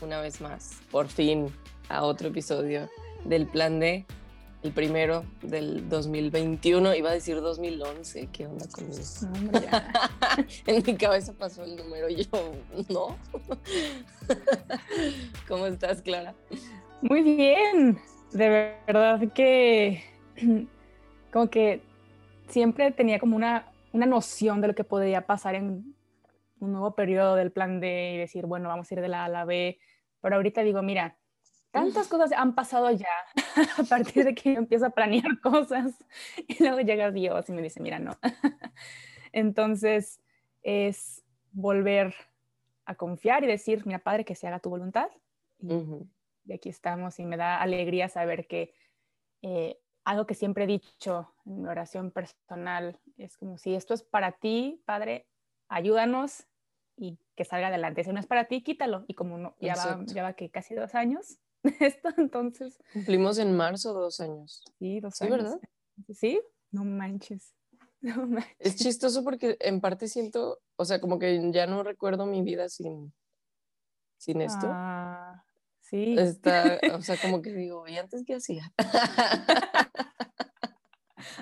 una vez más, por fin, a otro episodio del Plan D, el primero del 2021, iba a decir 2011, ¿qué onda con eso? en mi cabeza pasó el número, yo, ¿no? ¿Cómo estás, Clara? Muy bien, de verdad que como que siempre tenía como una, una noción de lo que podía pasar en un nuevo periodo del plan D y decir, bueno, vamos a ir de la A a la B, pero ahorita digo, mira, tantas cosas han pasado ya a partir de que yo empiezo a planear cosas y luego llega Dios y me dice, mira, no. Entonces es volver a confiar y decir, mira, Padre, que se haga tu voluntad. Y, aquí estamos y me da alegría saber que eh, algo que siempre he dicho en mi oración personal es como si esto es para ti, Padre, ayúdanos y que salga adelante. Si no es para ti, quítalo. Y como no, ya, va, ya va que casi dos años esto, entonces. Cumplimos en marzo dos años. Sí, dos años. ¿verdad? Sí, no manches. no manches. Es chistoso porque en parte siento, o sea, como que ya no recuerdo mi vida sin, sin esto. Ah, sí. Está, o sea, como que digo, ¿y antes qué hacía?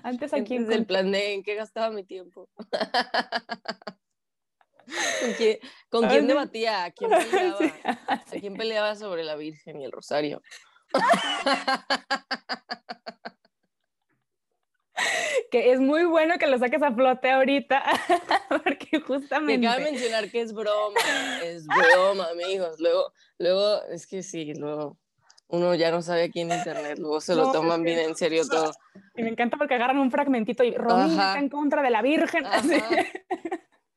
antes aquí. Antes del plan de en qué gastaba mi tiempo. ¿Con quién, debatía? ¿A quién, peleaba? ¿A quién peleaba sobre la Virgen y el Rosario? que es muy bueno que lo saques a flote ahorita, porque justamente... Me acaba de mencionar que es broma, es broma, amigos. Luego, luego, es que sí, luego uno ya no sabe aquí en internet, luego se lo toman bien en serio todo. Y me encanta porque agarran un fragmentito y Romina está en contra de la Virgen.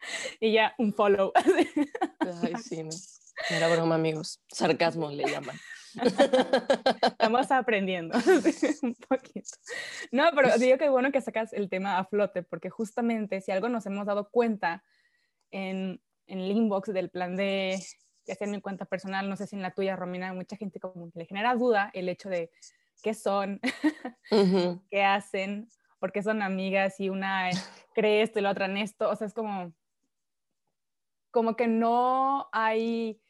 y ya un follow. Ay, sí, no. Era broma, amigos. Sarcasmo le llaman. Estamos aprendiendo un poquito. No, pero digo que bueno que sacas el tema a flote, porque justamente si algo nos hemos dado cuenta en, en el inbox del plan de, ya sea en mi cuenta personal, no sé si en la tuya, Romina, mucha gente como que le genera duda el hecho de qué son, qué hacen, por qué son amigas y una cree esto y la otra en esto. O sea, es como, como que no hay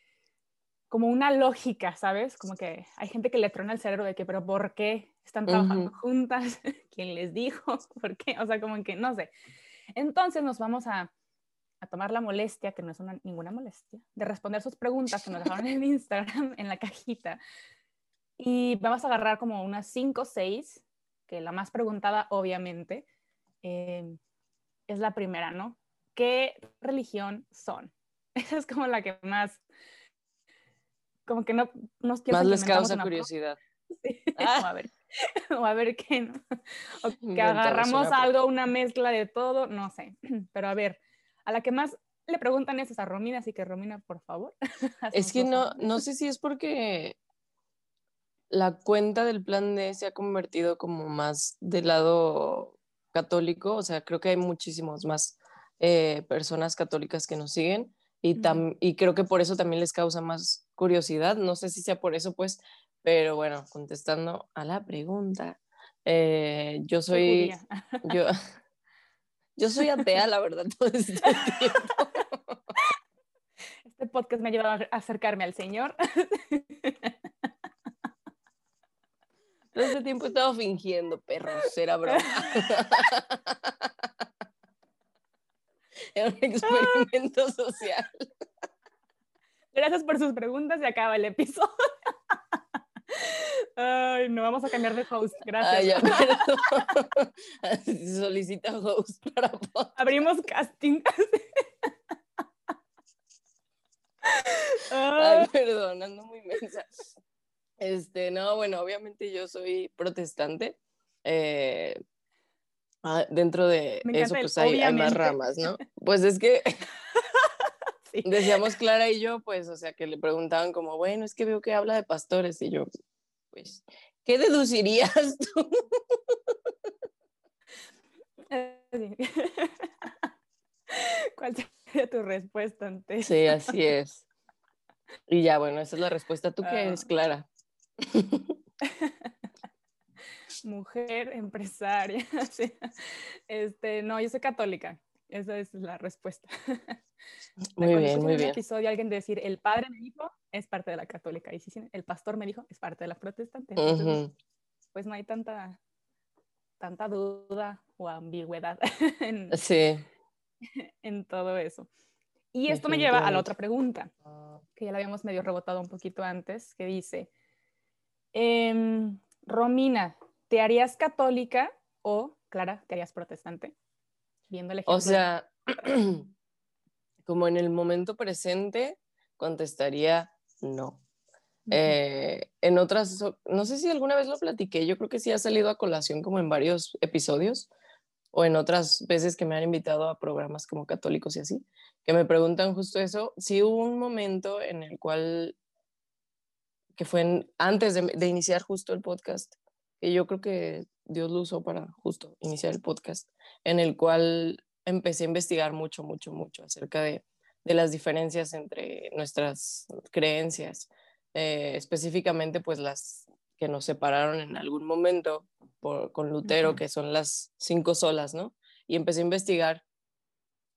como una lógica, ¿sabes? Como que hay gente que le trona el cerebro de que, pero ¿por qué están trabajando juntas? ¿Quién les dijo? ¿Por qué? O sea, como que no sé. Entonces nos vamos a, a tomar la molestia, que no es una, ninguna molestia, de responder sus preguntas que nos dejaron en Instagram, en la cajita. Y vamos a agarrar como unas 5 o 6, que la más preguntada, obviamente, eh, es la primera, ¿no? ¿Qué religión son? Esa es como la que más, como que no nos quiere Más les causa curiosidad. Ah. a ver, o a ver qué, ¿no? O que agarramos algo, una mezcla de todo, no sé. Pero a ver, a la que más le preguntan es a Romina, así que Romina, por favor. Es que no, no sé si es porque la cuenta del plan D se ha convertido como más del lado católico, o sea, creo que hay muchísimos más eh, personas católicas que nos siguen y, y creo que por eso también les causa más curiosidad. No sé si sea por eso, pues, pero bueno, contestando a la pregunta, eh, yo soy, yo, yo soy atea, la verdad, todo este tiempo. Este podcast me ha llevado a acercarme al Señor. Todo este tiempo he estado fingiendo, perros, era broma. Era un experimento social. Gracias por sus preguntas y acaba el episodio. Ay, no vamos a cambiar de host. Gracias. Solicita host para Abrimos casting. Ay, perdón, ando muy mensa. Este, no, bueno, obviamente yo soy protestante. Eh, Ah, dentro de eso, pues hay, más ramas, ¿no? Pues es que Sí. Decíamos Clara y yo, pues, o sea, que le preguntaban como, bueno, es que veo que habla de pastores y yo, pues, ¿qué deducirías tú? Sí. ¿Cuál sería tu respuesta ante? Sí, así es. Y ya, bueno, esa es la respuesta. ¿Tú qué eres, Ah. Clara? Mujer empresaria. Este, no, yo soy católica. Esa es la respuesta. Muy bien, muy en un bien. episodio alguien decir, el padre me dijo, es parte de la católica. Y si el pastor me dijo, es parte de la protestante. Entonces, pues no hay tanta, tanta duda o ambigüedad en, Sí. en todo eso. Y esto me lleva a la otra pregunta, que ya la habíamos medio rebotado un poquito antes, que dice, em, Romina, ¿te harías católica o, Clara, te harías protestante? Viendo el ejemplo. O sea, como en el momento presente, contestaría no. Eh, en otras, no sé si alguna vez lo platiqué, yo creo que sí ha salido a colación como en varios episodios o en otras veces que me han invitado a programas como católicos y así, que me preguntan justo eso. Sí hubo un momento en el cual, que fue en- antes de, de iniciar justo el podcast, que yo creo que Dios lo usó para justo iniciar el podcast, en el cual empecé a investigar mucho, mucho, mucho acerca de, de las diferencias entre nuestras creencias, eh, específicamente pues las que nos separaron en algún momento por- con Lutero, que son las cinco solas, ¿no? Y empecé a investigar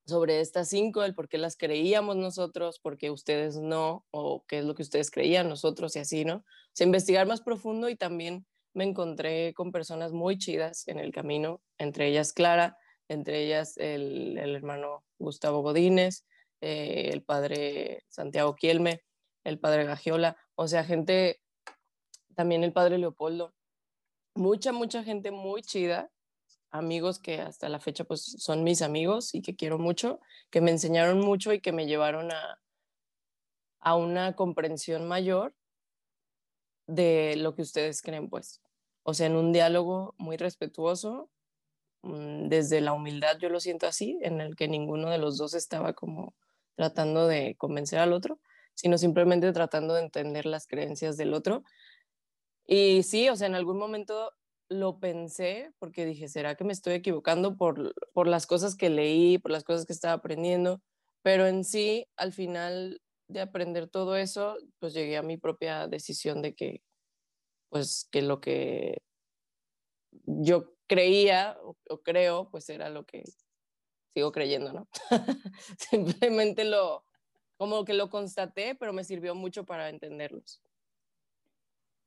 sobre estas cinco, el por qué las creíamos nosotros, por qué ustedes no, o qué es lo que ustedes creían nosotros y así, ¿no? O sea, investigar más profundo y también me encontré con personas muy chidas en el camino, entre ellas Clara, entre ellas el, el hermano Gustavo Godínez, eh, el padre Santiago Kielme, el padre Gagiola, o sea, gente, también el padre Leopoldo, mucha, mucha gente muy chida, amigos que hasta la fecha pues son mis amigos y que quiero mucho, que me enseñaron mucho y que me llevaron a, a una comprensión mayor de lo que ustedes creen, pues. O sea, en un diálogo muy respetuoso, mm, desde la humildad yo lo siento así, en el que ninguno de los dos estaba como tratando de convencer al otro, sino simplemente tratando de entender las creencias del otro. Y sí, o sea, en algún momento lo pensé porque dije, ¿será que me estoy equivocando por, por las cosas que leí, por las cosas que estaba aprendiendo? Pero en sí, al final de aprender todo eso, pues llegué a mi propia decisión de que, pues, que lo que yo creía o, o creo, pues era lo que sigo creyendo, ¿no? Simplemente lo, como que lo constaté, pero me sirvió mucho para entenderlos.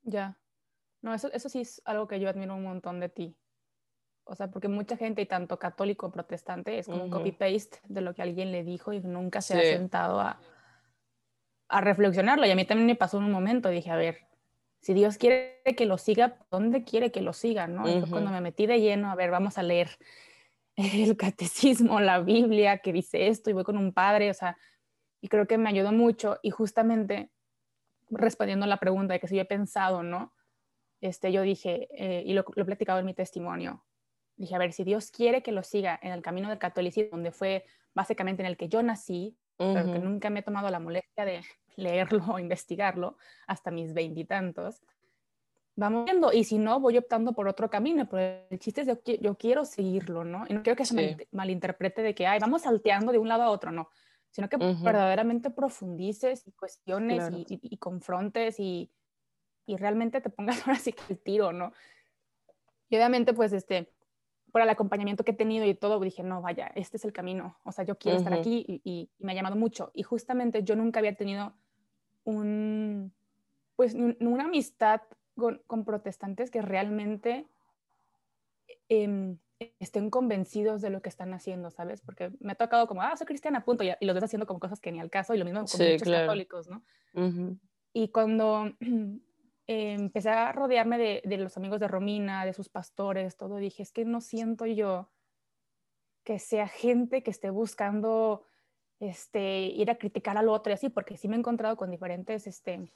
Ya. No, eso, eso sí es algo que yo admiro un montón de ti. O sea, porque mucha gente, y tanto católico protestante, es como un Ujú. copy-paste de lo que alguien le dijo y nunca se ha Sí. sentado a, a reflexionarlo. Y a mí también me pasó en un momento, dije, a ver, si Dios quiere que lo siga, ¿dónde quiere que lo siga? ¿no? Fue Ujú. cuando me metí de lleno, a ver, vamos a leer el catecismo, la Biblia, que dice esto, y voy con un padre, o sea, y creo que me ayudó mucho. Y justamente respondiendo a la pregunta de que si yo he pensado, ¿no? Este, yo dije, eh, y lo, lo he platicado en mi testimonio, dije, a ver, si Dios quiere que lo siga en el camino del catolicismo, donde fue básicamente en el que yo nací, pero que nunca me he tomado la molestia de leerlo o investigarlo hasta mis veintitantos, vamos viendo, y si no, voy optando por otro camino, pero el chiste es yo, yo quiero seguirlo, ¿no? Y no quiero que se Sí. mal- malinterprete de que, ay, vamos salteando de un lado a otro, no, sino que Ujú. verdaderamente profundices y cuestiones Claro. y, y- y confrontes y, y realmente te pongas ahora sí que el tiro, ¿no? Y obviamente, pues, este, por el acompañamiento que he tenido y todo, dije, no, vaya, este es el camino, o sea, yo quiero estar Ujú. aquí y, y- y me ha llamado mucho. Y justamente yo nunca había tenido un, pues, un- una amistad con, con protestantes que realmente em, estén convencidos de lo que están haciendo, ¿sabes? Porque me ha tocado como, ah, soy cristiana, punto, y, y los ves haciendo como cosas que ni al caso, y lo mismo con Sí, muchos claro. católicos, ¿no? Ujú. Y cuando eh, empecé a rodearme de, de los amigos de Romina, de sus pastores, todo, dije, es que no siento yo que sea gente que esté buscando este, ir a criticar al otro y así, porque sí me he encontrado con diferentes este,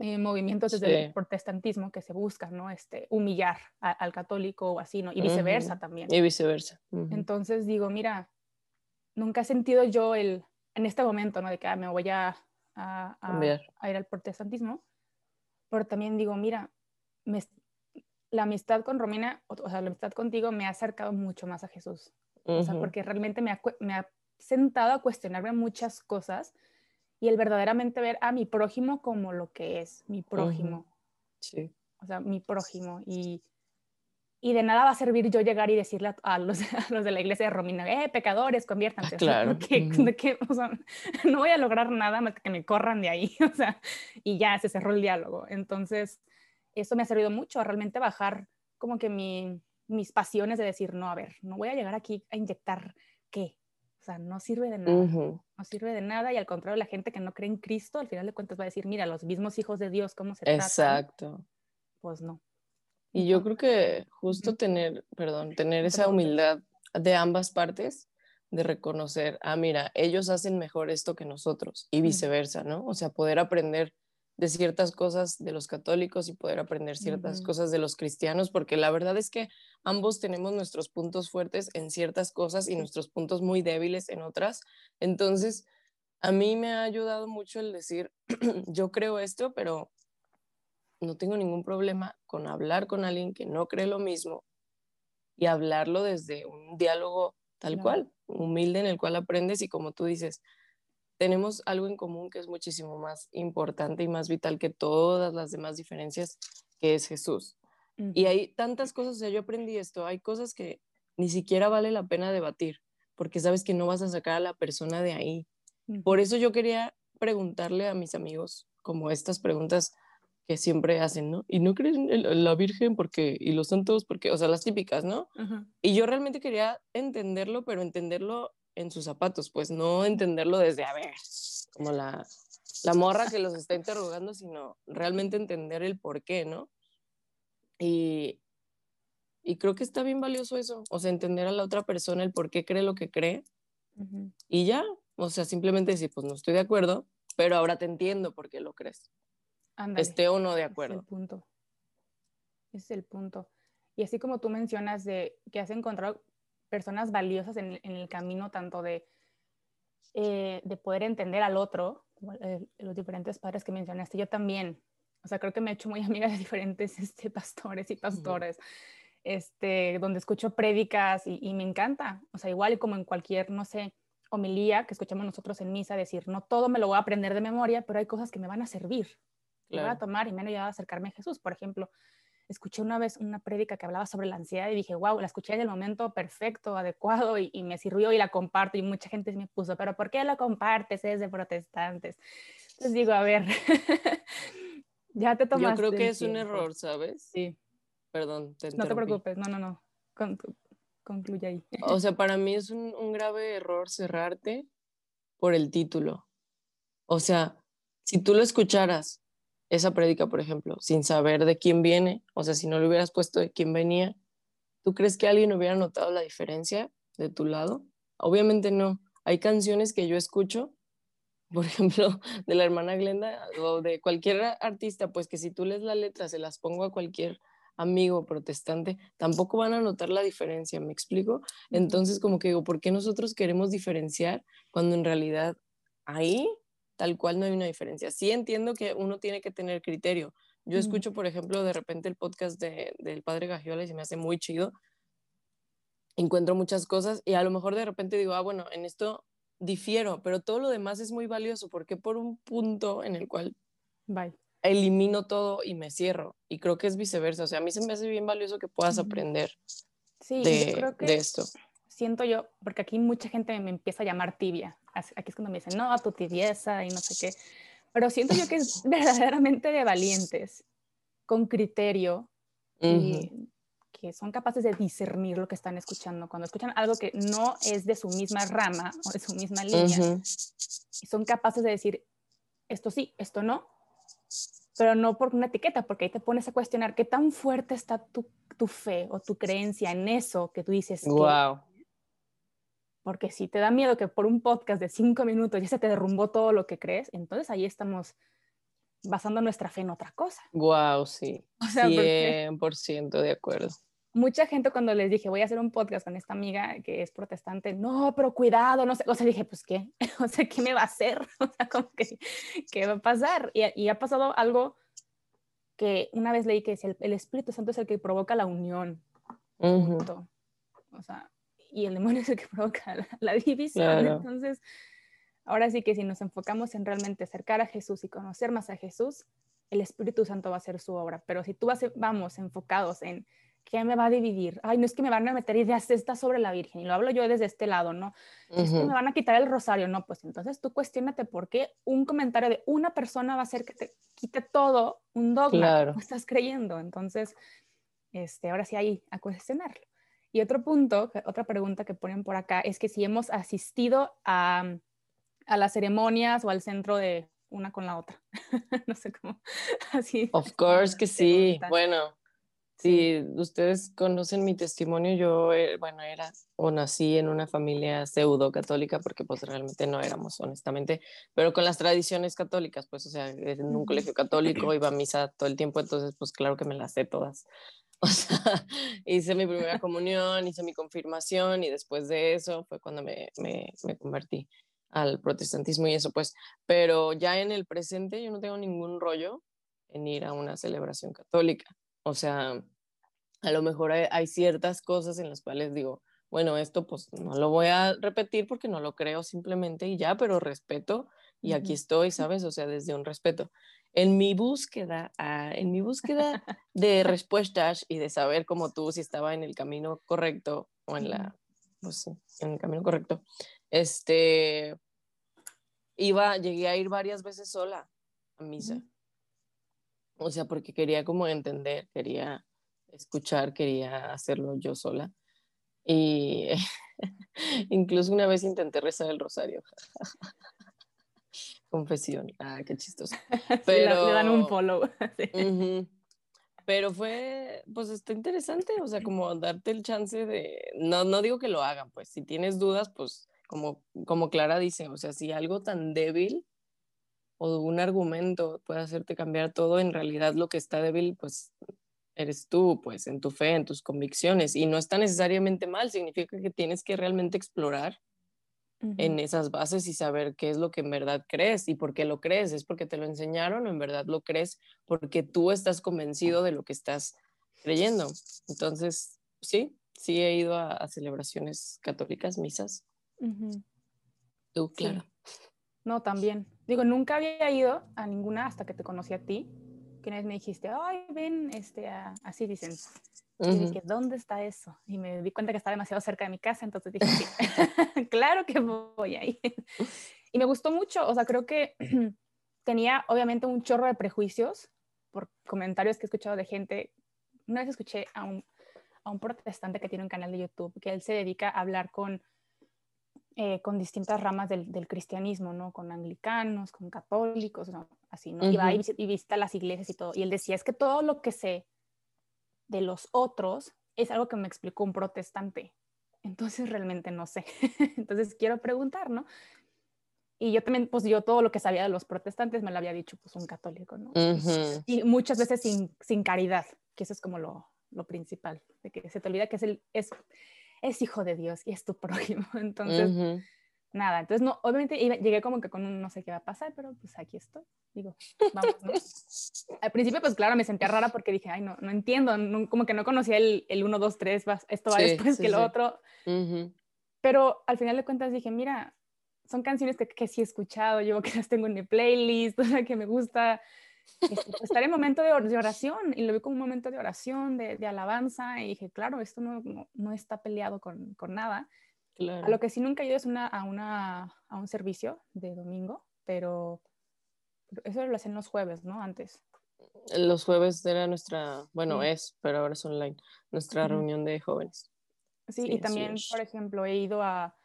eh, movimientos desde Sí. el protestantismo que se buscan, ¿no? Este, humillar a- al católico o así, ¿no? Y viceversa también. Y viceversa. Entonces digo, mira, nunca he sentido yo el, en este momento, ¿no? De que ah, me voy a, ir al protestantismo, pero también digo, mira, me- la amistad con Romina, o, o sea, la amistad contigo me ha acercado mucho más a Jesús. O sea, porque realmente me ha, me ha sentado a cuestionarme muchas cosas y el verdaderamente ver a mi prójimo como lo que es, mi prójimo. Sí. O sea, mi prójimo. Y, y de nada va a servir yo llegar y decirle a, a los, a los de la iglesia de Romina, eh, pecadores, conviértanse. O sea, claro. que, o sea, no voy a lograr nada más que me corran de ahí. O sea, y ya se cerró el diálogo. Entonces, eso me ha servido mucho a realmente bajar como que mi, mis pasiones de decir, no, a ver, no voy a llegar aquí a inyectar qué. O sea, no sirve de nada Ujú. no sirve de nada y al contrario la gente que no cree en Cristo al final de cuentas va a decir mira los mismos hijos de Dios cómo se tratan Exacto. pues no Y yo creo que justo tener, perdón, tener te esa humildad de ambas partes, de reconocer, ah, mira, ellos hacen mejor esto que nosotros y viceversa, ¿no? O sea, poder aprender de ciertas cosas de los católicos y poder aprender ciertas cosas de los cristianos, porque la verdad es que ambos tenemos nuestros puntos fuertes en ciertas cosas y nuestros puntos muy débiles en otras. Entonces, a mí me ha ayudado mucho el decir, yo creo esto, pero no tengo ningún problema con hablar con alguien que no cree lo mismo y hablarlo desde un diálogo tal Claro. cual, humilde en el cual aprendes y como tú dices, tenemos algo en común que es muchísimo más importante y más vital que todas las demás diferencias, que es Jesús. Y hay tantas cosas, o sea, yo aprendí esto, hay cosas que ni siquiera vale la pena debatir, porque sabes que no vas a sacar a la persona de ahí. Por eso yo quería preguntarle a mis amigos como estas preguntas que siempre hacen, ¿no? Y no creen en la Virgen porque, y los santos porque, o sea, las típicas, ¿no? Y yo realmente quería entenderlo, pero entenderlo en sus zapatos, pues no entenderlo desde, a ver, como la, la morra que los está interrogando, sino realmente entender el por qué, ¿no? Y, y creo que está bien valioso eso, o sea, entender a la otra persona el por qué cree lo que cree y ya, o sea, simplemente decir, pues no estoy de acuerdo, pero ahora te entiendo por qué lo crees, Ándale. esté o no de Ese Es acuerdo. el punto. Es el punto. Y así como tú mencionas de que has encontrado personas valiosas en, en el camino, tanto de, eh, de poder entender al otro, como eh, los diferentes padres que mencionaste, yo también. O sea, creo que me he hecho muy amiga de diferentes este, pastores y pastoras, este, donde escucho prédicas y, y me encanta. O sea, igual como en cualquier, no sé, homilía que escuchamos nosotros en misa, decir, no todo me lo voy a aprender de memoria, pero hay cosas que me van a servir me voy a Claro. tomar y me han ayudado a acercarme a Jesús. Por ejemplo, escuché una vez una prédica que hablaba sobre la ansiedad y dije, wow, la escuché en el momento perfecto, adecuado y, y me sirvió y la comparto y mucha gente me puso, pero ¿por qué la compartes? Es de protestantes. Entonces digo, a ver, ya te Yo tomaste creo que es un error, ¿sabes? Sí, Perdón, te no te preocupes, no, no, no, Con- concluye ahí. O sea, para mí es un, un grave error cerrarte por el título. O sea, si tú lo escucharas, esa prédica, por ejemplo, sin saber de quién viene, o sea, si no le hubieras puesto de quién venía, ¿tú crees que alguien hubiera notado la diferencia de tu lado? Obviamente no. Hay canciones que yo escucho, por ejemplo, de la hermana Glenda o de cualquier artista, pues que si tú lees la letra, se las pongo a cualquier amigo protestante, tampoco van a notar la diferencia, ¿me explico? Entonces, como que digo, ¿por qué nosotros queremos diferenciar cuando en realidad ahí tal cual no hay una diferencia? Sí entiendo que uno tiene que tener criterio. Yo escucho, por ejemplo, de repente el podcast de, del padre Gagiola y se me hace muy chido. Encuentro muchas cosas y a lo mejor de repente digo, ah, bueno, en esto difiero, pero todo lo demás es muy valioso porque por un punto en el cual Bye. elimino todo y me cierro. Y creo que es viceversa. O sea, a mí se me hace bien valioso que puedas aprender Sí, de, yo creo que de esto. siento yo, porque aquí mucha gente me empieza a llamar tibia. Aquí es cuando me dicen, no, tu tibieza y no sé qué. Pero siento yo que es verdaderamente de valientes, con criterio Ujú. y que son capaces de discernir lo que están escuchando. Cuando escuchan algo que no es de su misma rama o de su misma línea, Ujú. y son capaces de decir, esto sí, esto no, pero no por una etiqueta, porque ahí te pones a cuestionar qué tan fuerte está tu, tu fe o tu creencia en eso que tú dices que Wow. Porque si te da miedo que por un podcast de cinco minutos ya se te derrumbó todo lo que crees, entonces ahí estamos basando nuestra fe en otra cosa. Wow, sí. O sea, porque- 100% de acuerdo. mucha gente cuando les dije, voy a hacer un podcast con esta amiga que es protestante, no, pero cuidado, no sé, o sea, dije, pues qué, o sea, ¿qué me va a hacer? O sea, como que, ¿qué va a pasar? Y, y ha pasado algo que una vez leí que es el, el, Espíritu Santo es el que provoca la unión. Ujú, O sea, y el demonio es el que provoca la, la división. Claro. Entonces, ahora sí que si nos enfocamos en realmente acercar a Jesús y conocer más a Jesús, el Espíritu Santo va a hacer su obra. Pero si tú vas, vamos enfocados en qué me va a dividir, ay, no es que me van a meter ideas estas sobre la Virgen, y lo hablo yo desde este lado, ¿no? Es que me van a quitar el rosario, no, pues entonces tú cuestionate por qué un comentario de una persona va a hacer que te quite todo un dogma Claro. que estás creyendo. Entonces, este, ahora sí hay a cuestionarlo. Y otro punto, otra pregunta que ponen por acá es que si hemos asistido a, a las ceremonias o al centro de una con la otra. no sé cómo. Así. Of course que sí. Bueno, si ustedes conocen mi testimonio, yo, eh, bueno, era o nací en una familia pseudo católica, porque pues realmente no éramos, honestamente, pero con las tradiciones católicas, pues, o sea, en un colegio católico, iba a misa todo el tiempo, entonces, pues, claro que me las sé todas. O sea, hice mi primera comunión, hice mi confirmación y después de eso fue cuando me, me, me convertí al protestantismo y eso, pues, pero ya en el presente yo no tengo ningún rollo en ir a una celebración católica. O sea, a lo mejor hay, hay ciertas cosas en las cuales digo, bueno, esto pues no lo voy a repetir porque no lo creo simplemente y ya, pero respeto y aquí estoy, ¿sabes? O sea, desde un respeto. En mi búsqueda, ah, en mi búsqueda de respuestas y de saber como tú si estaba en el camino correcto o en la, pues sí, en el camino correcto, este, iba, llegué a ir varias veces sola a misa. O sea, porque quería como entender, quería escuchar, quería hacerlo yo sola. Y incluso una vez intenté rezar el rosario. Confesión. Ah, qué chistoso. Sí, le- dan un Pero- follow. Sí. Pero fue, pues está interesante, o sea, como darte el chance de, no, no digo que lo hagan, pues si tienes dudas, pues como, como Clara dice, o sea, si algo tan débil o un argumento puede hacerte cambiar todo, en realidad lo que está débil, pues eres tú, pues en tu fe, en tus convicciones, y no está necesariamente mal, significa que tienes que realmente explorar En esas bases y saber qué es lo que en verdad crees y por qué lo crees. ¿Es porque te lo enseñaron o en verdad lo crees porque tú estás convencido de lo que estás creyendo? Entonces, sí, sí he ido a, a celebraciones católicas, misas. Tú, Sí. claro. No, también. Digo, nunca había ido a ninguna hasta que te conocí a ti. Que una vez me dijiste, ay, ven, este, a-", así dicen. Y Ujú. dije, ¿dónde está eso? Y me di cuenta que está demasiado cerca de mi casa, entonces dije, sí, claro que voy ahí. Y me gustó mucho, o sea, creo que tenía obviamente un chorro de prejuicios por comentarios que he escuchado de gente. Una vez escuché a un, a un protestante que tiene un canal de YouTube, que él se dedica a hablar con, eh, con distintas ramas del, del cristianismo, ¿no? Con anglicanos, con católicos, ¿no? así, ¿no? Y va y, visi- y visita las iglesias y todo. Y él decía, es que todo lo que sé de los otros es algo que me explicó un protestante. Entonces realmente no sé. Entonces quiero preguntar, ¿no? Y yo también, pues yo todo lo que sabía de los protestantes me lo había dicho pues un católico, ¿no? Y muchas veces sin, sin caridad, que eso es como lo, lo principal, de que se te olvida que es, el, es, es hijo de Dios y es tu prójimo. Entonces. Nada, entonces no, obviamente iba- llegué como que con un no sé qué va a pasar, pero pues aquí estoy. Digo, vamos, ¿no? Al principio, pues claro, me sentía rara porque dije, ay, no, no entiendo, no- como que no conocía el, el 1, 2, 3, va- esto va Sí, después sí, que lo sí. otro. Ujú. Pero al final de cuentas dije, mira, son canciones que, que sí he escuchado, yo que las tengo en mi playlist, o sea, que me gusta este, pues, estar en momento de, or- de oración y lo vi como un momento de oración, de, de alabanza y dije, claro, esto no, no, no está peleado con, con nada. A Claro. lo que sí nunca he ido es una, a, una, a un servicio de domingo, pero, eso lo hacen los jueves, ¿no? Antes. Los jueves era nuestra, bueno, Sí. es, pero ahora es online, nuestra Ujú. reunión de jóvenes. Sí, Sí, y también, es. por ejemplo, he ido a,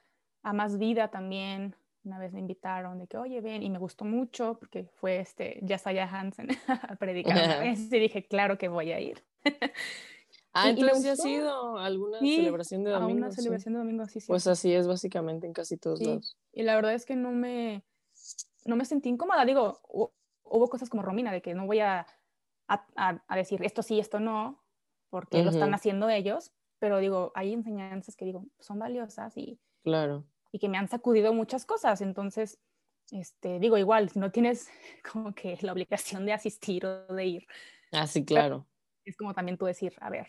a Más Vida también. Una vez me invitaron de que, oye, ven, y me gustó mucho porque fue este Yasaya Hansen a predicar y dije, claro que voy a ir. Ah, Y- y me entonces ¿sí has gustó. ido a alguna Sí, celebración de a domingo? una Sí. celebración de domingo, sí, sí. Pues así es básicamente en casi todos lados. Y la verdad es que no me, no me sentí incómoda. Digo, hu- hubo cosas como Romina, de que no voy a, a, a- a decir esto sí, esto no, porque lo están haciendo ellos, pero digo, hay enseñanzas que digo, son valiosas y, Claro. y que me han sacudido muchas cosas. Entonces, este, digo, igual, si no tienes como que la obligación de asistir o de ir, Ah, sí, claro. es como también tú decir, a ver,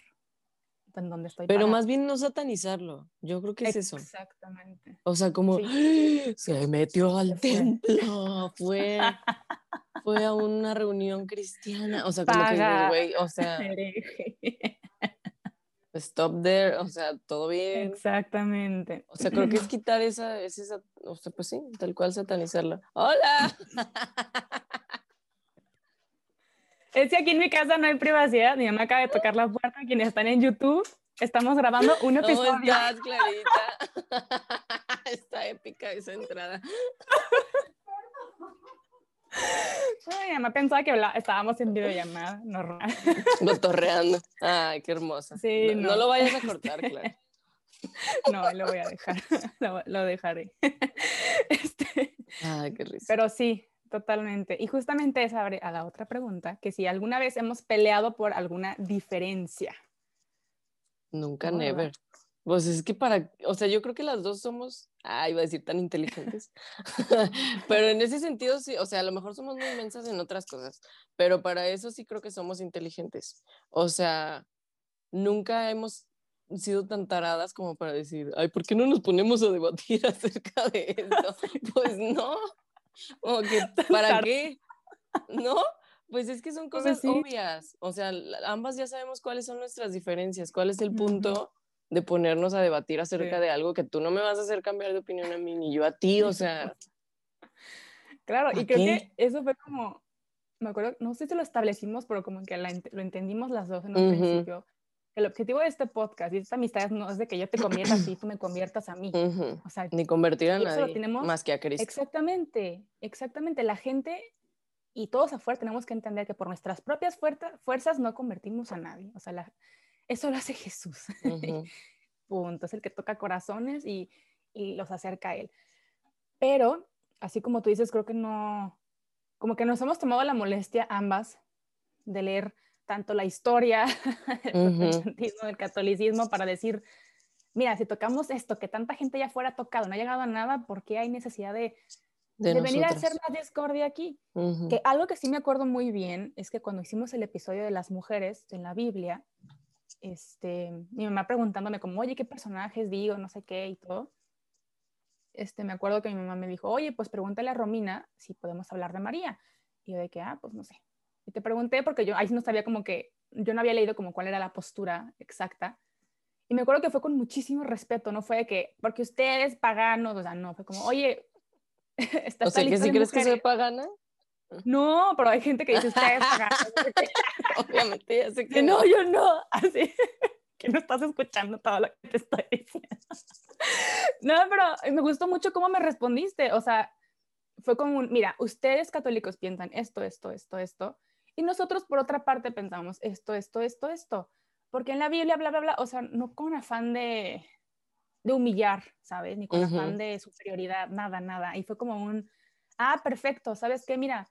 ¿en dónde estoy? Pero parada? más bien no satanizarlo. Yo creo que es eso. Exactamente. O sea, como se metió al Se templo, fue, fue a una reunión cristiana. O sea, como que Paga. güey, o sea, stop there, o sea, todo bien. Exactamente. O sea, creo que es quitar esa, es esa, o sea, pues sí, tal cual satanizarla. ¡Hola! Es que aquí en mi casa no hay privacidad. Mi mamá acaba de tocar la puerta. Quienes están en YouTube, estamos grabando un ¿Cómo episodio. estás, Clarita? Está épica esa entrada. Ay, mi mamá pensaba que estábamos en videollamada normal. Gotorreando. Ay, qué hermosa. Sí, no, no no. lo vayas a cortar, claro. No, lo voy a dejar. Lo, lo dejaré. Este, Ay, qué risa. pero sí, totalmente. Y justamente esa abre a la otra pregunta, que si alguna vez hemos peleado por alguna diferencia. Nunca, ¿verdad? never. Pues es que para, o sea, yo creo que las dos somos, ah, iba a decir tan inteligentes, pero en ese sentido sí, o sea, a lo mejor somos muy inmensas en otras cosas, pero para eso sí creo que somos inteligentes. O sea, nunca hemos sido tan taradas como para decir, ay, ¿por qué no nos ponemos a debatir acerca de esto? Pues no, como que, ¿para qué? ¿No? Pues es que son Pues cosas sí. obvias. O sea, ambas ya sabemos cuáles son nuestras diferencias, cuál es el punto de ponernos a debatir acerca Sí. de algo que tú no me vas a hacer cambiar de opinión a mí, ni yo a ti, o sea, Claro, y ¿Pa creo qué? que eso fue como, me acuerdo, no sé si lo establecimos, pero como que la lo entendimos las dos en un Ujú. principio. El objetivo de este podcast y de esta amistad no es de que yo te convierta a ti, tú me conviertas a mí. O sea, ni convertir a nadie tenemos más que a Cristo. exactamente, exactamente. La gente y todos afuera tenemos que entender que por nuestras propias fuerza- fuerzas no convertimos a nadie. O sea, la- eso lo hace Jesús. Punto, es el que toca corazones y, y los acerca a él. Pero, así como tú dices, creo que no, como que nos hemos tomado la molestia ambas de leer tanto la historia del Ujú. protestantismo, catolicismo, para decir, mira, si tocamos esto, que tanta gente ya fuera tocado, no ha llegado a nada, ¿por qué hay necesidad de, De, de venir a hacer más discordia aquí? Que algo que sí me acuerdo muy bien es que cuando hicimos el episodio de las mujeres en la Biblia, este, mi mamá preguntándome como, oye, ¿qué personajes digo? No sé qué y todo. Este, me acuerdo que mi mamá me dijo, oye, pues pregúntale a Romina si podemos hablar de María. Y yo de que, ah, pues no sé. Y te pregunté porque yo ahí no sabía como que, yo no había leído como cuál era la postura exacta. Y me acuerdo que fue con muchísimo respeto, no fue de que, porque ustedes paganos, o sea, no, fue como, oye, O sea, que si crees que soy mujeres". pagana, No, pero hay gente que dice ustedes paganos. obviamente ya sé Que que no, yo no. Así que no estás escuchando todo lo que te estoy diciendo. No, pero me gustó mucho cómo me respondiste. O sea, fue como un, mira, ustedes católicos piensan esto, esto, esto, esto. Y nosotros, por otra parte, pensamos esto, esto, esto, esto. Porque en la Biblia, bla, bla, bla, o sea, no con afán de, de humillar, ¿sabes? Ni con Ujú. afán de superioridad, nada, nada. Y fue como un, ah, perfecto, ¿sabes qué? Mira,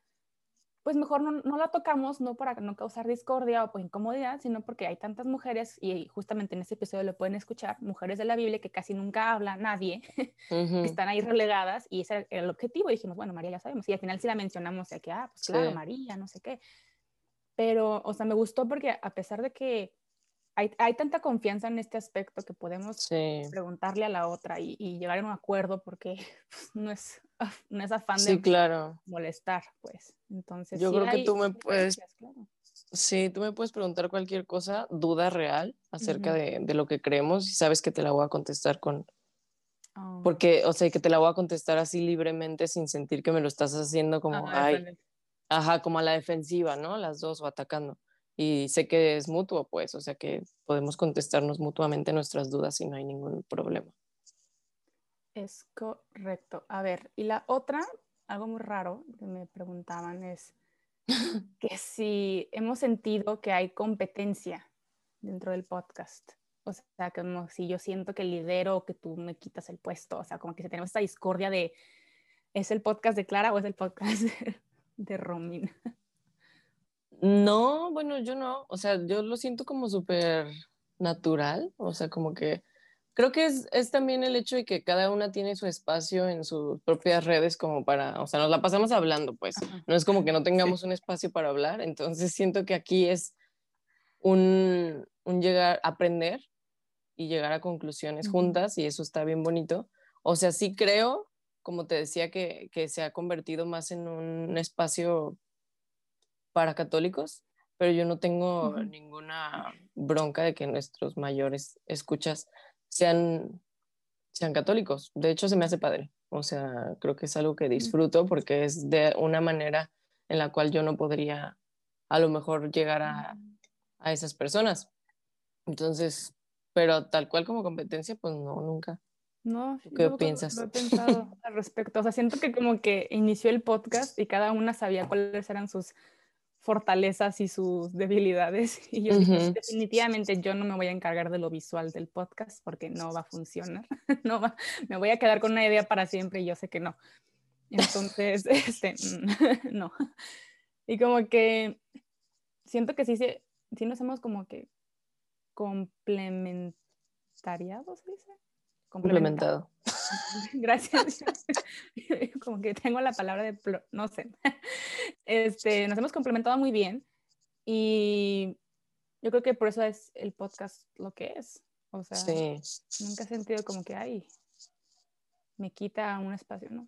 pues mejor no, no la tocamos, no para no causar discordia o por incomodidad, sino porque hay tantas mujeres, y justamente en este episodio lo pueden escuchar, mujeres de la Biblia que casi nunca habla nadie, Ujú, que están ahí relegadas, y ese era el objetivo. Y dijimos, bueno, María ya sabemos, y al final sí la mencionamos, de que, ah, pues claro, Sí. María, no sé qué. Pero, o sea, me gustó porque a pesar de que hay, hay tanta confianza en este aspecto que podemos Sí, preguntarle a la otra y, y llegar a un acuerdo porque pues, no es, no es afán sí, de claro. molestar, pues. Entonces, Yo sí creo que hay tú me puedes- claro. Sí, tú me puedes preguntar cualquier cosa, duda real acerca Ujú. de, de lo que creemos y sabes que te la voy a contestar con, Oh. porque, o sea, que te la voy a contestar así libremente sin sentir que me lo estás haciendo como, Ah, ay, excelente. Ajá, como a la defensiva, ¿no? Las dos o atacando. Y sé que es mutuo, pues, o sea, que podemos contestarnos mutuamente nuestras dudas y no hay ningún problema. Es correcto. A ver, y la otra, algo muy raro que me preguntaban es que si hemos sentido que hay competencia dentro del podcast. O sea, como si yo siento que lidero o que tú me quitas el puesto. O sea, como que si tenemos esta discordia de ¿es el podcast de Clara o es el podcast de, Romina? No, bueno, yo no. O sea, yo lo siento como súper natural. O sea, como que creo que es, es, también el hecho de que cada una tiene su espacio en sus propias redes como para, o sea, nos la pasamos hablando, pues. No es como que no tengamos un espacio para hablar. Entonces siento que aquí es un, un llegar a aprender y llegar a conclusiones juntas y eso está bien bonito. O sea, sí creo, como te decía, que, que se ha convertido más en un espacio para católicos, pero yo no tengo ninguna bronca de que nuestros mayores escuchas sean, sean católicos. De hecho, se me hace padre. O sea, creo que es algo que disfruto porque es de una manera en la cual yo no podría a lo mejor llegar a, a esas personas. Entonces, pero tal cual como competencia, pues no, nunca. No, ¿qué piensas? Lo he pensado al respecto. O sea, siento que como que inició el podcast y cada una sabía cuáles eran sus fortalezas y sus debilidades. Y yo dije, definitivamente yo no me voy a encargar de lo visual del podcast porque no va a funcionar. No va, me voy a quedar con una idea para siempre y yo sé que no. Entonces, este, no. Y como que siento que sí, sí, sí nos hemos como que complementariado, ¿se dice? Complementado. Gracias. Como que tengo la palabra de, no sé. Este, nos hemos complementado muy bien y yo creo que por eso es el podcast lo que es. O sea, nunca he sentido como que, ay, me quita un espacio, ¿no?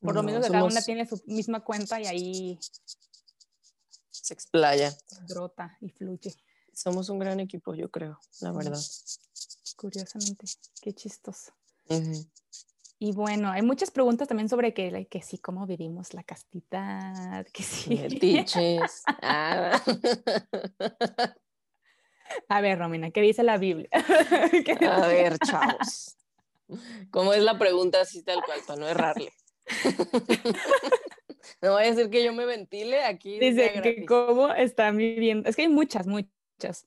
Por lo menos cada una tiene su misma cuenta y ahí se explaya. Brota y fluye. Somos un gran equipo, yo creo, la verdad curiosamente. Qué chistoso. Y bueno, hay muchas preguntas también sobre que, que sí, cómo vivimos la castidad, que sí. Tiches. Ah. A ver, Romina, ¿qué dice la Biblia? A ver, chavos. ¿Cómo es la pregunta así tal cual, para no errarle? No voy a decir que yo me ventile aquí. Dice que cómo están viviendo. Es que hay muchas, muchas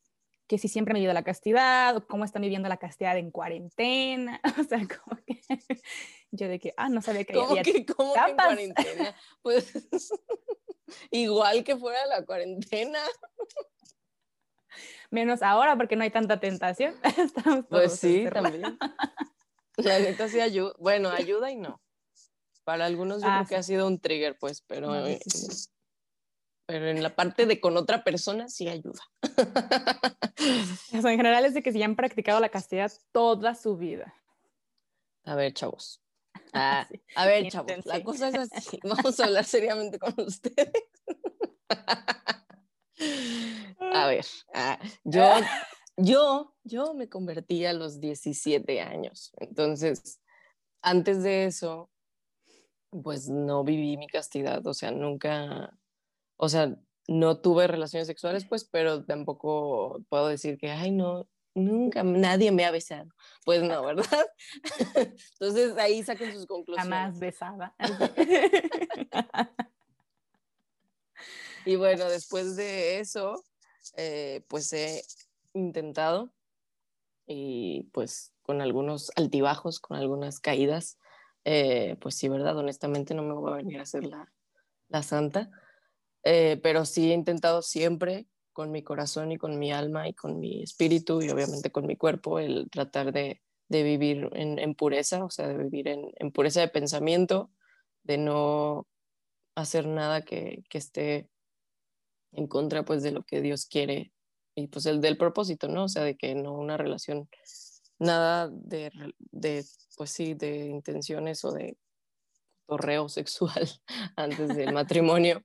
que si siempre me vivido la castidad, o cómo están viviendo la castidad en cuarentena, o sea, como que yo de que, ah, no sabía que ¿Cómo que, ¿cómo que en cuarentena? Pues igual que fuera la cuarentena. Menos ahora porque no hay tanta tentación. pues sí, también. La neta sí ayuda, bueno, ayuda y no. Para algunos yo ah, creo que ha sido un trigger, pues, pero pero en la parte de con otra persona sí ayuda. en general es de que se han practicado la castidad toda su vida. A ver, chavos. Ah, a ver, chavos, la cosa es así. Vamos a hablar seriamente con ustedes. a ver, ah, yo, yo, yo me convertí a los 17 años. Entonces, antes de eso, pues no viví mi castidad, o sea, nunca, o sea, no tuve relaciones sexuales, pues, pero tampoco puedo decir que, ay, no, nunca, nadie me ha besado. Pues no, ¿verdad? Entonces ahí saquen sus conclusiones. Jamás besada. y bueno, después de eso, eh, pues he intentado y pues con algunos altibajos, con algunas caídas, eh, pues sí, ¿verdad? Honestamente no me voy a venir a hacer la, la santa eh, pero sí he intentado siempre con mi corazón y con mi alma y con mi espíritu y obviamente con mi cuerpo el tratar de, de vivir en, pureza, o sea, de vivir en, en, pureza de pensamiento, de no hacer nada que, que, esté en contra pues de lo que Dios quiere y pues el del propósito, ¿no? O sea, de que no una relación, nada de, de pues sí, de intenciones o de torreo sexual antes del matrimonio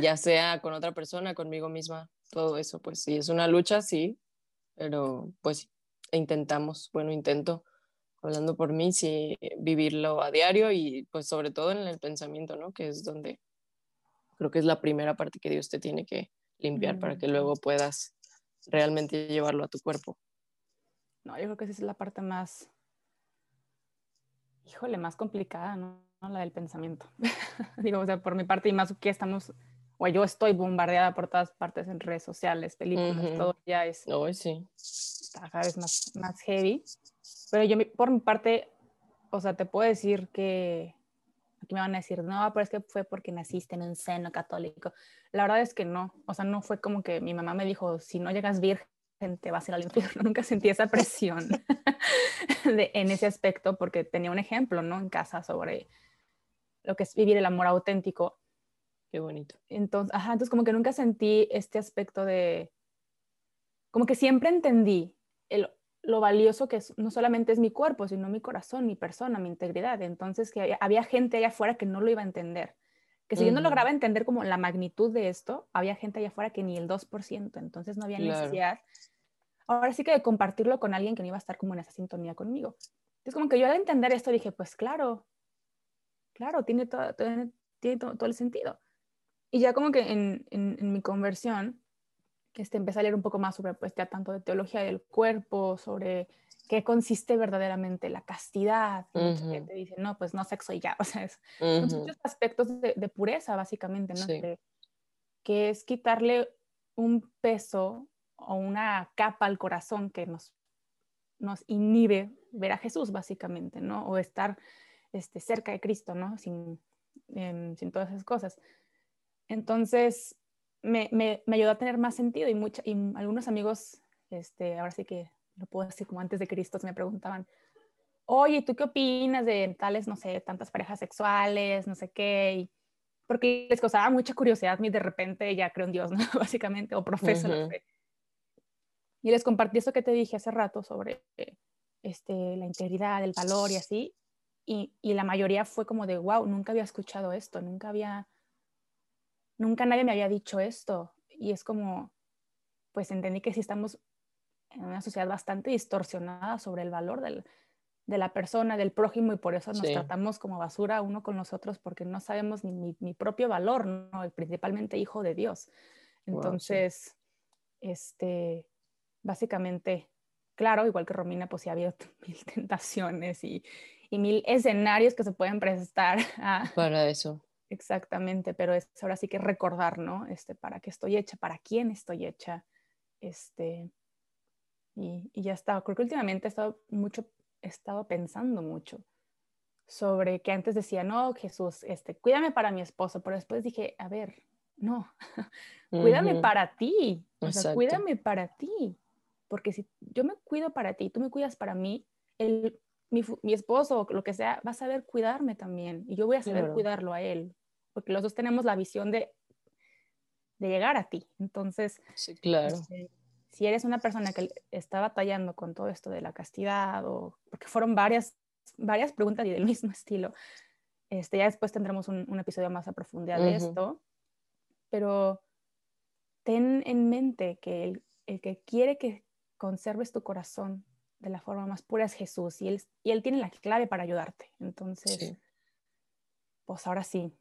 ya sea con otra persona, conmigo misma, todo eso, pues sí, es una lucha, sí, pero pues intentamos, bueno, intento, hablando por mí, sí, vivirlo a diario y pues sobre todo en el pensamiento, ¿no? Que es donde creo que es la primera parte que Dios te tiene que limpiar para que luego puedas realmente llevarlo a tu cuerpo. No, yo creo que esa es la parte más, híjole, más complicada, ¿no? La del pensamiento. Digo, o sea, por mi parte y más que estamos o yo estoy bombardeada por todas partes en redes sociales, películas, todo ya es sí. está cada vez más, más heavy. Pero yo por mi parte, o sea, te puedo decir que Aquí me van a decir, no, pero es que fue porque naciste en un seno católico. La verdad es que no, o sea, no fue como que mi mamá me dijo, si no llegas virgen, te vas a ir al infierno. Nunca sentí esa presión de, en ese aspecto porque tenía un ejemplo, ¿no? En casa sobre lo que es vivir el amor auténtico. Qué bonito. Entonces, ajá, entonces como que nunca sentí este aspecto de, como que siempre entendí el, lo valioso que es, no solamente es mi cuerpo, sino mi corazón, mi persona, mi integridad. Entonces que había, gente allá afuera que no lo iba a entender. Que si yo no lograba entender como la magnitud de esto, había gente allá afuera que ni el 2%, entonces no había necesidad. Ahora sí que de compartirlo con alguien que no iba a estar como en esa sintonía conmigo. Entonces como que yo al entender esto dije, pues claro, claro, tiene todo, tiene todo, el sentido. Y ya como que en, en, mi conversión, este, empecé a leer un poco más sobre, pues ya tanto de teología del cuerpo, sobre qué consiste verdaderamente la castidad. Mucha gente dice, no, pues no sexo y ya, o sea, es, son muchos aspectos de, de, pureza, básicamente, ¿no? Que, que, es quitarle un peso o una capa al corazón que nos, nos inhibe ver a Jesús, básicamente, ¿no? O estar este, cerca de Cristo, ¿no? Sin, em, sin todas esas cosas. Entonces, me, me, me, ayudó a tener más sentido y, mucha, y algunos amigos, este, ahora sí que lo puedo decir como antes de Cristo, me preguntaban, oye, ¿tú qué opinas de tales, no sé, tantas parejas sexuales, no sé qué? Y, porque les causaba mucha curiosidad y de repente ya creo en Dios, ¿no? Básicamente, o profeso la fe. Y les compartí eso que te dije hace rato sobre este, la integridad, el valor y así. Y, y, la mayoría fue como de, wow, nunca había escuchado esto, nunca había, nunca nadie me había dicho esto. Y es como, pues entendí que sí estamos en una sociedad bastante distorsionada sobre el valor del, de la persona, del prójimo, y por eso nos tratamos como basura uno con los otros, porque no sabemos ni mi, propio valor, ¿no? principalmente hijo de Dios. Entonces, este, básicamente, claro, igual que Romina, pues sí ha habido mil tentaciones y, y mil escenarios que se pueden prestar para eso. Exactamente, pero es ahora sí que recordar, ¿no? Este, para qué estoy hecha, para quién estoy hecha, este, y, y ya está. Creo que últimamente he estado mucho, he estado pensando mucho sobre que antes decía, no, Jesús, este, cuídame para mi esposo, pero después dije, a ver, no, cuídame para ti, o sea, cuídame para ti, porque si yo me cuido para ti, tú me cuidas para mí, el, mi, mi, esposo o lo que sea va a saber cuidarme también y yo voy a saber cuidarlo a él, porque los dos tenemos la visión de, de llegar a ti. Entonces, sí, claro. Este, si eres una persona que está batallando con todo esto de la castidad, o porque fueron varias, varias preguntas y del mismo estilo, este, ya después tendremos un, un episodio más a profundidad de esto, pero ten en mente que el, el que quiere que conserves tu corazón de la forma más pura es Jesús y él, y él tiene la clave para ayudarte. Entonces, pues ahora sí,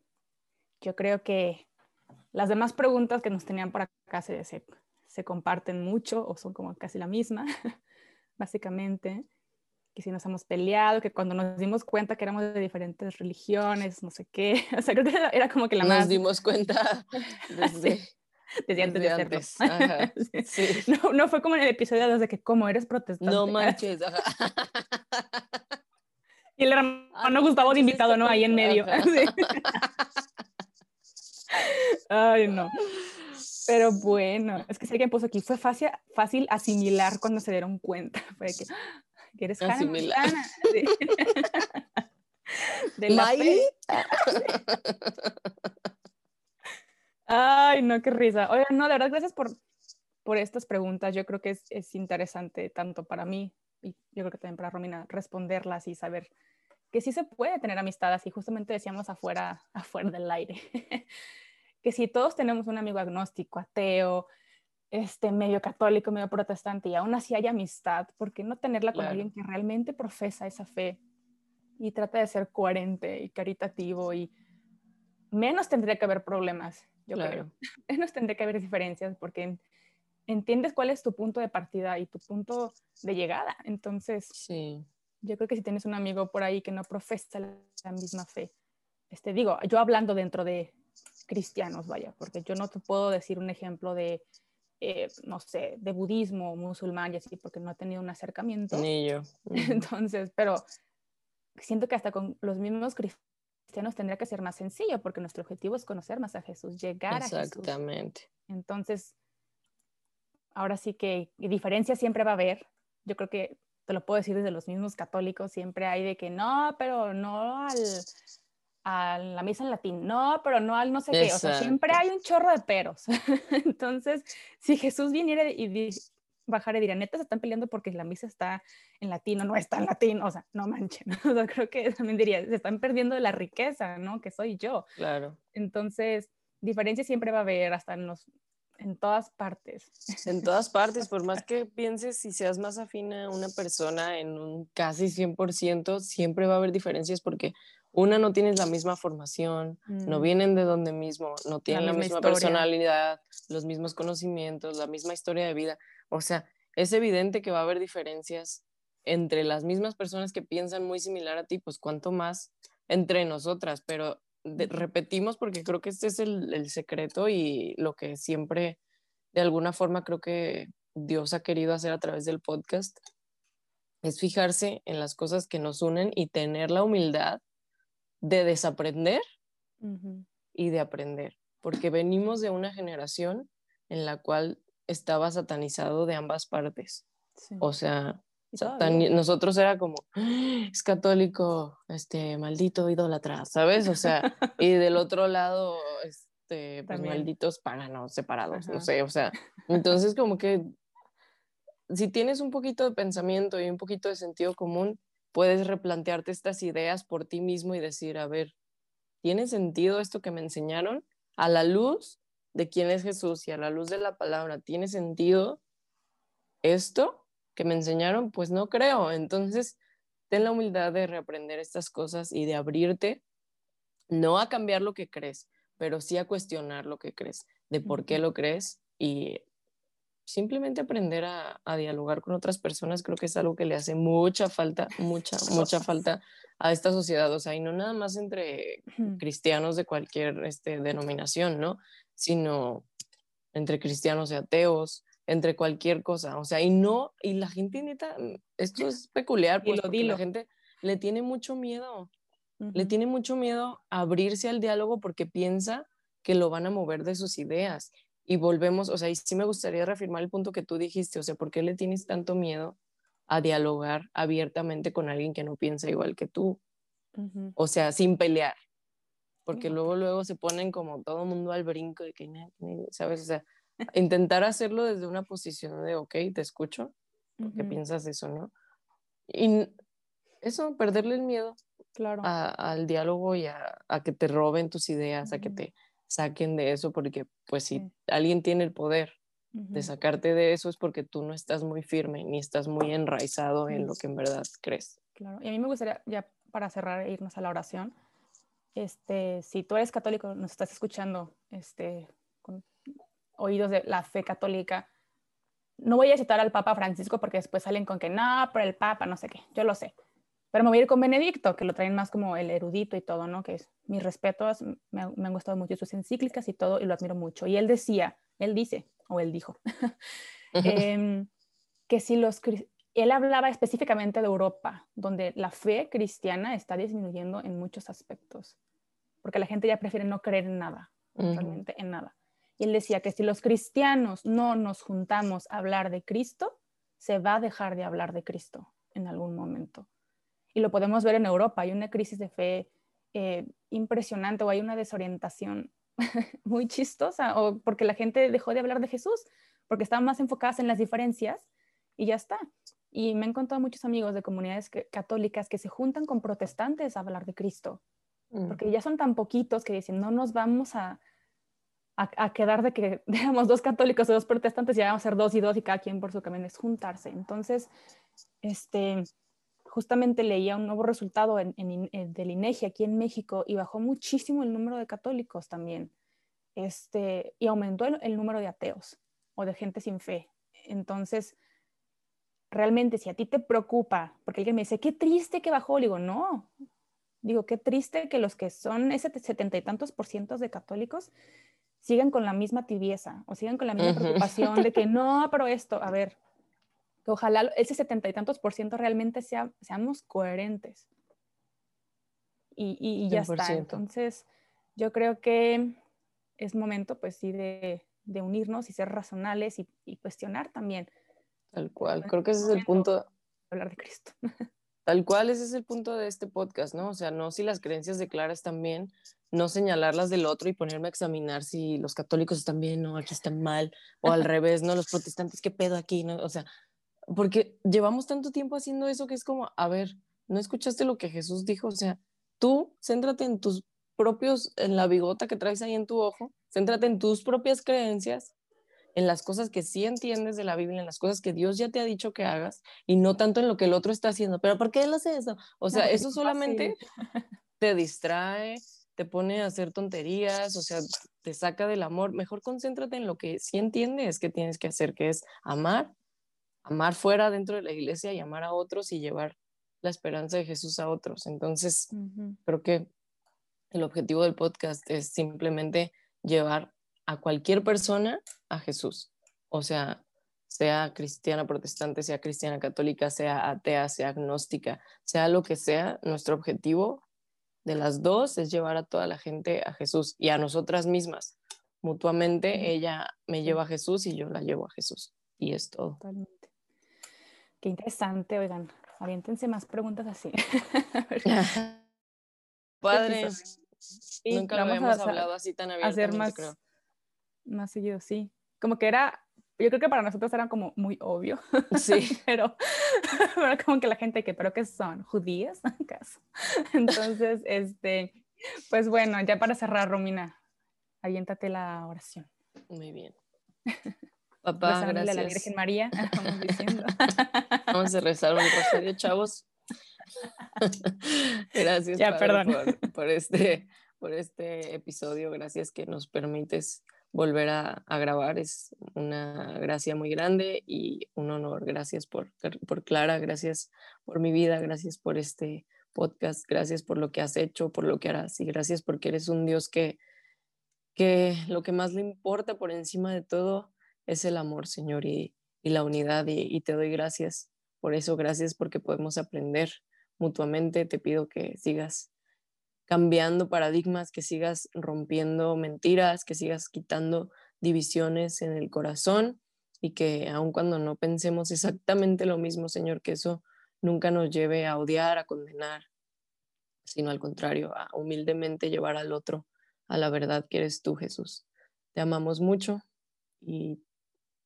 yo creo que las demás preguntas que nos tenían por acá se, se, comparten mucho o son como casi la misma, básicamente. Que si nos hemos peleado, que cuando nos dimos cuenta que éramos de diferentes religiones, no sé qué. O sea, creo que era como que la más. Nos dimos cuenta desde, desde antes de hacerlo. No, no, fue como en el episodio desde que, ¿cómo eres protestante? No manches. y el hermano ah, Gustavo de invitado, ¿no? Ahí en medio. Ay, no. Pero bueno, es que si alguien puso aquí, fue fácil, fácil asimilar cuando se dieron cuenta. Fue que, ah, que eres asimilar. De la. Ay, no, qué risa. Oigan, no, de verdad, gracias por, por estas preguntas. Yo creo que es, es, interesante tanto para mí y yo creo que también para Romina responderlas y saber que sí se puede tener amistad así. Justamente decíamos afuera, afuera del aire, que si todos tenemos un amigo agnóstico, ateo, este, medio católico, medio protestante y aún así hay amistad, ¿por qué no tenerla con alguien que realmente profesa esa fe y trata de ser coherente y caritativo y menos tendría que haber problemas? yo creo. Nos tendría que haber diferencias porque entiendes cuál es tu punto de partida y tu punto de llegada. Entonces, sí. Yo creo que si tienes un amigo por ahí que no profesa la misma fe, este, digo, yo hablando dentro de cristianos, vaya, porque yo no te puedo decir un ejemplo de, eh, no sé, de budismo, musulmán y así, porque no he tenido un acercamiento. Ni yo. Entonces, pero siento que hasta con los mismos cristianos cristianos tendría que ser más sencillo porque nuestro objetivo es conocer más a Jesús, llegar a Jesús. Exactamente. Entonces, ahora sí que diferencia siempre va a haber. Yo creo que te lo puedo decir desde los mismos católicos, siempre hay de que no, pero no al, a la misa en latín, no, pero no al no sé qué, o sea, siempre hay un chorro de peros. Entonces, si Jesús viniera y bajara y diría, neta, se están peleando porque la misa está en latín o no está en latín, o sea, no manchen, o sea, creo que también diría, se están perdiendo de la riqueza, ¿no? Que soy yo. Claro. Entonces, diferencia siempre va a haber, hasta en los en todas partes. En todas partes, por más que pienses y seas más afín a una persona en un casi 100%, siempre va a haber diferencias porque una no tienes la misma formación, no mm. vienen de donde mismo, no tienen la, misma, personalidad, los mismos conocimientos, la misma historia de vida. O sea, es evidente que va a haber diferencias entre las mismas personas que piensan muy similar a ti, pues cuanto más entre nosotras, pero repetimos porque creo que este es el, el, secreto y lo que siempre, de alguna forma, creo que Dios ha querido hacer a través del podcast, es fijarse en las cosas que nos unen y tener la humildad de desaprender y de aprender, porque venimos de una generación en la cual estaba satanizado de ambas partes. O sea, nosotros era como, ah, es católico, este, maldito idólatra, ¿sabes? O sea, y del otro lado, este, pues malditos paganos separados, no sé, o sea, entonces como que si tienes un poquito de pensamiento y un poquito de sentido común, puedes replantearte estas ideas por ti mismo y decir, a ver, ¿tiene sentido esto que me enseñaron? A la luz de quién es Jesús y a la luz de la palabra, ¿tiene sentido esto que me enseñaron? Pues no creo. Entonces, ten la humildad de reaprender estas cosas y de abrirte, no a cambiar lo que crees, pero sí a cuestionar lo que crees, de por qué lo crees y simplemente aprender a, dialogar con otras personas creo que es algo que le hace mucha falta, mucha, mucha falta a esta sociedad, o sea, y no nada más entre cristianos de cualquier este, denominación, ¿no? Sino entre cristianos y ateos, entre cualquier cosa, o sea, y no, y la gente neta, esto es peculiar, pues, porque la gente le tiene mucho miedo, le tiene mucho miedo a abrirse al diálogo porque piensa que lo van a mover de sus ideas y volvemos, o sea, y sí me gustaría reafirmar el punto que tú dijiste, o sea, ¿por qué le tienes tanto miedo a dialogar abiertamente con alguien que no piensa igual que tú? O sea, sin pelear. Porque luego, luego se ponen como todo mundo al brinco de que, ¿sabes? O sea, intentar hacerlo desde una posición de, ok, te escucho, porque piensas eso, ¿no? Y eso, perderle el miedo claro. al diálogo y a, que te roben tus ideas, a que te saquen de eso, porque pues si alguien tiene el poder de sacarte de eso es porque tú no estás muy firme ni estás muy enraizado en lo que en verdad crees. Claro, y a mí me gustaría, ya para cerrar e irnos a la oración, este, si tú eres católico, nos estás escuchando este, oídos de la fe católica, no voy a citar al Papa Francisco porque después salen con que no, pero el Papa, no sé qué, yo lo sé. Pero me voy a ir con Benedicto, que lo traen más como el erudito y todo, ¿no? Que es mis respetos, me, han gustado mucho sus encíclicas y todo, y lo admiro mucho. Y él decía, él dice, o él dijo, em, que si los... Él hablaba específicamente de Europa, donde la fe cristiana está disminuyendo en muchos aspectos, porque la gente ya prefiere no creer en nada, realmente en nada. Y él decía que si los cristianos no nos juntamos a hablar de Cristo, se va a dejar de hablar de Cristo en algún momento y lo podemos ver en Europa. Hay una crisis de fe eh, impresionante o hay una desorientación muy chistosa o porque la gente dejó de hablar de Jesús, porque estaban más enfocadas en las diferencias y ya está. Y me han contado muchos amigos de comunidades católicas que se juntan con protestantes a hablar de Cristo, mm. porque ya son tan poquitos que dicen, no nos vamos a, a, quedar de que digamos dos católicos o dos protestantes, ya vamos a ser dos y dos y cada quien por su camino es juntarse. Entonces, este, justamente leía un nuevo resultado en, del INEGI aquí en México y bajó muchísimo el número de católicos también. Este, y aumentó el, número de ateos o de gente sin fe. Entonces, realmente si a ti te preocupa, porque alguien me dice, qué triste que bajó, digo, no, digo, qué triste que los que son ese setenta y tantos por ciento de católicos sigan con la misma tibieza o sigan con la misma preocupación de que no, pero esto, a ver, que ojalá ese setenta y tantos por ciento realmente sea, seamos coherentes. y, y- y ya está. 100%. Entonces, yo creo que es momento, pues sí, de, de unirnos y ser razonables y, y cuestionar también, Tal cual. Creo que ese es el punto, hablar de Cristo. tal cual, ese es el punto de este podcast, ¿no? O sea, no si las creencias de Clara están bien, no señalarlas del otro y ponerme a examinar si los católicos están bien o aquí están mal, o al revés, ¿no? Los protestantes, ¿qué pedo aquí? ¿no? O sea, porque llevamos tanto tiempo haciendo eso que es como, a ver, ¿no escuchaste lo que Jesús dijo? O sea, tú céntrate en tus propios, en la bigota que traes ahí en tu ojo, céntrate en tus propias creencias, en las cosas que sí entiendes de la Biblia, en las cosas que Dios ya te ha dicho que hagas, y no tanto en lo que el otro está haciendo. Pero ¿por qué él hace eso? O sea, eso es solamente te distrae, te pone a hacer tonterías, o sea, te saca del amor. Mejor concéntrate en lo que sí entiendes que tienes que hacer, que es amar, amar fuera dentro de la iglesia y amar a otros y llevar la esperanza de Jesús a otros. Entonces, Ujú. creo que el objetivo del podcast es simplemente llevar a cualquier persona a Jesús. O sea, sea cristiana protestante, sea cristiana católica, sea atea, sea agnóstica, sea lo que sea, nuestro objetivo de las dos es llevar a toda la gente a Jesús y a nosotras mismas. Mutuamente, ella me lleva a Jesús y yo la llevo a Jesús. Y es todo. Totalmente. Qué interesante, oigan. Aviéntense más preguntas así. Padre, Sí, nunca lo habíamos hacer- hablado así tan hacer abiertamente, más, creo. Más seguido, sí. Como que era, yo creo que para nosotros era como muy obvio, Sí. pero, pero como que la gente que, ¿pero qué son? ¿Judías acaso? Entonces, este, pues bueno, ya para cerrar, Romina, aviéntate la oración. Muy bien. Papá, Rezándole a la gracias. Virgen María, vamos diciendo. Vamos a rezar un rosario, chavos. gracias Ya, Padre, perdón. Por, por este, por este episodio. Gracias que nos permites volver a, grabar. Es una gracia muy grande y un honor. Gracias por, por Clara, gracias por mi vida, gracias por este podcast, gracias por lo que has hecho, por lo que harás y gracias porque eres un Dios que, que lo que más le importa por encima de todo es el amor, Señor, y, y la unidad. Y, y te doy gracias por eso, gracias porque podemos aprender mutuamente. Te pido que sigas cambiando paradigmas, que sigas rompiendo mentiras, que sigas quitando divisiones en el corazón y que aun cuando no pensemos exactamente lo mismo, Señor, que eso nunca nos lleve a odiar, a condenar, sino al contrario, a humildemente llevar al otro a la verdad que eres tú, Jesús. Te amamos mucho y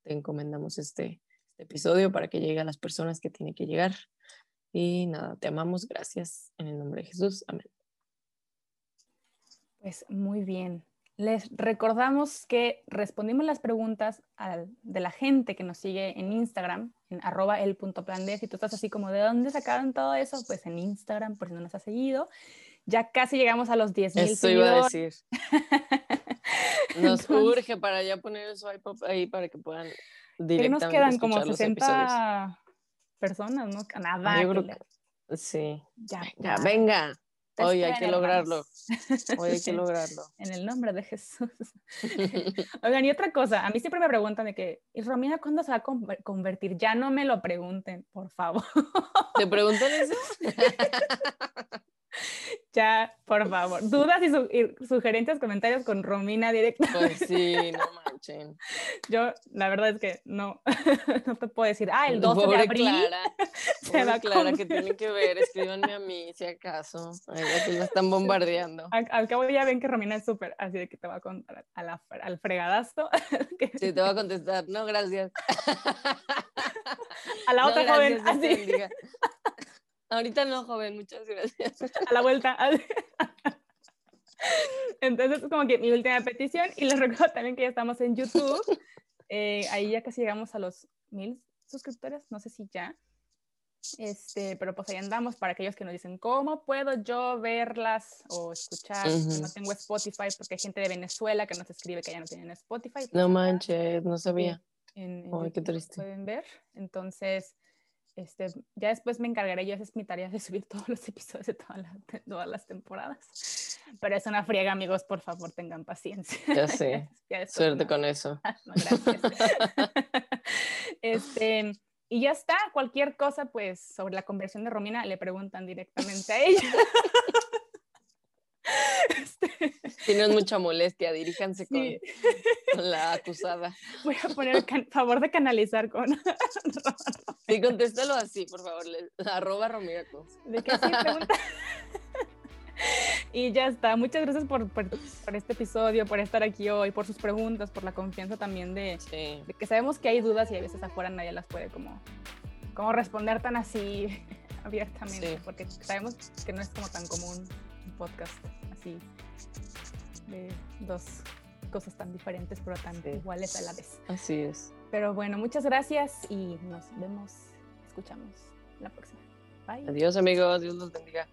te encomendamos este, este episodio para que llegue a las personas que tiene que llegar. Y nada, te amamos, gracias en el nombre de Jesús. Amén. Pues muy bien. Les recordamos que respondimos las preguntas al- de la gente que nos sigue en Instagram, en arroba el punto plan D. Si tú estás así como, ¿de dónde sacaron todo eso? Pues en Instagram, por si no nos has seguido. Ya casi llegamos a los 10 mil Eso iba a decir. Nos Entonces, urge para ya poner el swipe up ahí para que puedan ¿qué directamente nos quedan? Como escuchar los episodios. 60 personas, ¿no? Nada. Yo que creo le- que- Sí. ya, Ya, ya. venga. Hoy hay que lograrlo. Hoy hay que lograrlo. En el nombre de Jesús. Oigan, y otra cosa, a mí siempre me preguntan de que, ¿y Romina cuándo se va a conver- convertir? Ya no me lo pregunten, por favor. ¿Te preguntan eso? ya, por favor. Dudas y, su- y sugerencias, comentarios con Romina directa. Pues sí, no manchen. Yo, la verdad es que no, no te puedo decir, ah, el 12 de Pobre abril. Clara, se pobre va a Clara, que tienen que ver, escríbanme a mí si acaso. Ay, aquí la están bombardeando. Al, al cabo ya ven que Romina es súper, así de que te va a contar a la- al fregadazo. que- Sí, te voy a contestar. No, gracias. a la No, otra gracias, joven, así. Ahorita no, joven, muchas gracias. a la vuelta. Entonces, como que mi última petición, y les recuerdo también que ya estamos en YouTube. Eh, ahí ya casi llegamos a los mil suscriptores, no sé si ya. Este, pero pues ahí andamos para aquellos que nos dicen, ¿cómo puedo yo verlas o escuchar? Que No Ujú. tengo Spotify porque hay gente de Venezuela que nos escribe que ya no tienen Spotify. No pues acá manches, no sabía. en, en Ay, qué triste. pueden ver. Entonces, este, ya después me encargaré yo, esa es mi tarea de subir todos los episodios de, toda la- de todas las temporadas. Pero es una friega, amigos, por favor, tengan paciencia. Ya sé. Ya después Suerte no- con eso. no, gracias. este, y ya está, cualquier cosa, pues, sobre la conversión de Romina, le preguntan directamente a ella. Este, Tienen mucha molestia, diríjanse con, sí. con la acusada. Voy a poner el can- favor de canalizar con Sí, contéstalo así, por favor. le- arroba Romiraco. de que sí pregunta. Y ya está. Muchas gracias por, por, por este episodio, por estar aquí hoy, por sus preguntas, por la confianza también de, Sí. de que sabemos que hay dudas y a veces afuera nadie las puede como, como responder tan así abiertamente, Sí. porque sabemos que no es como tan común podcast así de dos cosas tan diferentes pero tan Sí. iguales a la vez. Así es. Pero bueno, muchas gracias y nos vemos, escuchamos la próxima. Bye. Adiós, amigos. Dios los bendiga.